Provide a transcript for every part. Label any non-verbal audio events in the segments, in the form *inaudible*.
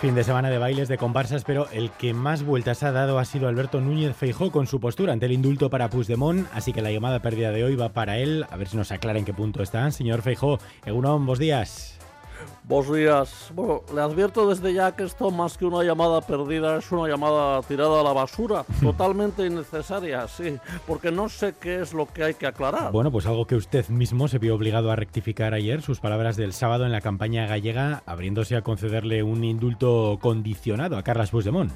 Fin de semana de bailes, de comparsas, pero el que más vueltas ha dado ha sido Alberto Núñez Feijó con su postura ante el indulto para Puigdemont, así que la llamada pérdida de hoy va para él. A ver si nos aclara en qué punto está. Señor Feijó, Egunon, buenos días. Buenos días. Bueno, le advierto desde ya que esto más que una llamada perdida es una llamada tirada a la basura, totalmente innecesaria, sí, porque no sé qué es lo que hay que aclarar. Bueno, pues algo que usted mismo se vio obligado a rectificar ayer, sus palabras del sábado en la campaña gallega, abriéndose a concederle un indulto condicionado a Carlas Puigdemont.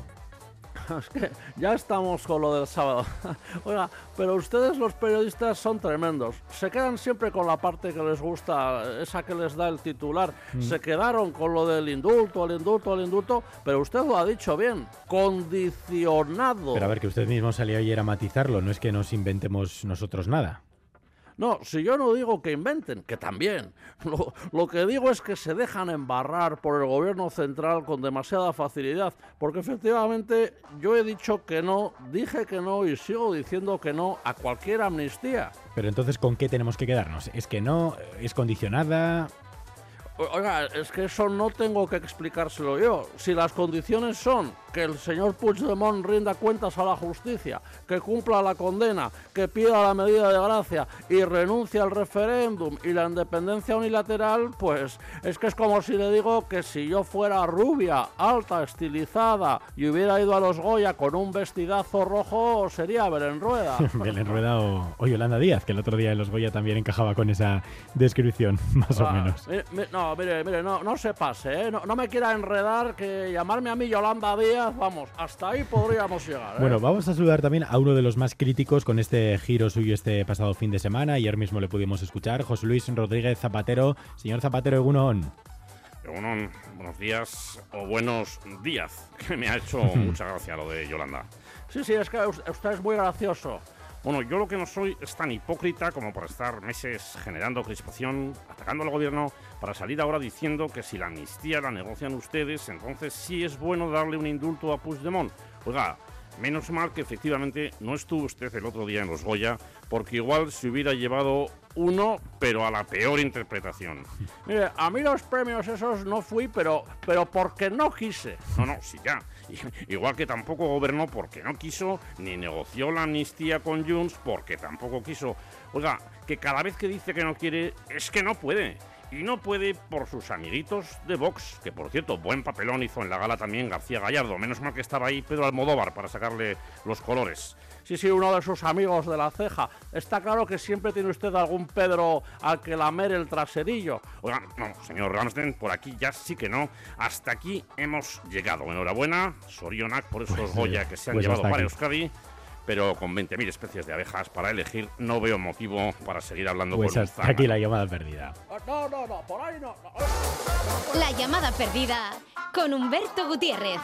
*laughs* Es que ya estamos con lo del sábado. *laughs* Oiga, pero ustedes los periodistas son tremendos. Se quedan siempre con la parte que les gusta, esa que les da el titular. Mm. Se quedaron con lo del indulto, el indulto, el indulto, pero usted lo ha dicho bien, condicionado. Pero a ver, que usted mismo salió ayer a matizarlo, no es que nos inventemos nosotros nada. No, si yo no digo que inventen, que también. *laughs* Lo, que digo es que se dejan embarrar por el gobierno central con demasiada facilidad, porque efectivamente yo he dicho que no, dije que no y sigo diciendo que no a cualquier amnistía. Pero entonces, ¿con qué tenemos que quedarnos? ¿Es que no? ¿Es condicionada? Oiga, es que eso no tengo que explicárselo yo. Si las condiciones son que el señor Puigdemont rinda cuentas a la justicia, que cumpla la condena, que pida la medida de gracia y renuncie al referéndum y la independencia unilateral, pues es que es como si le digo que si yo fuera rubia, alta, estilizada y hubiera ido a los Goya con un vestidazo rojo, sería Belén Rueda. *laughs* Belén Rueda o, o, Yolanda Díaz, que el otro día en los Goya también encajaba con esa descripción, *laughs* más ah, o menos. Mire, mire, no, mire, mire, no, no se pase, ¿eh? no, no me quiera enredar que llamarme a mí Yolanda Díaz vamos, hasta ahí podríamos llegar. ¿eh? Bueno, vamos a saludar también a uno de los más críticos con este giro suyo este pasado fin de semana. Ayer mismo le pudimos escuchar, José Luis Rodríguez Zapatero. Señor Zapatero, Egunon. Egunon, buenos días o buenos días, *laughs* que me ha hecho mucha gracia lo de Yolanda. Sí, sí, es que usted es muy gracioso. Bueno, yo lo que no soy es tan hipócrita como por estar meses generando crispación, atacando al gobierno, para salir ahora diciendo que si la amnistía la negocian ustedes, entonces sí es bueno darle un indulto a Puigdemont. Oiga, menos mal que efectivamente no estuvo usted el otro día en los Goya, porque igual se hubiera llevado uno, pero a la peor interpretación. *laughs* Mire, a mí los premios esos no fui, pero, pero porque no quise. No, no, sí, ya. *laughs* Igual que tampoco gobernó porque no quiso, ni negoció la amnistía con Junts porque tampoco quiso. Oiga, que cada vez que dice que no quiere, es que no puede. Y no puede por sus amiguitos de Vox, que por cierto, buen papelón hizo en la gala también García Gallardo. Menos mal que estaba ahí Pedro Almodóvar para sacarle los colores. Sí, sí, uno de sus amigos de la ceja. Está claro que siempre tiene usted algún Pedro al que lamer el traserillo. Oiga, no, señor Ramsden, por aquí ya sí que no. Hasta aquí hemos llegado. Enhorabuena, Sorionak, por esos pues, Goya que se han pues llevado para aquí. Euskadi pero con 20.000 especies de abejas para elegir no veo motivo para seguir hablando pues con hasta aquí la llamada perdida. No, no, no, por ahí no. no. La llamada perdida con Humberto Gutiérrez.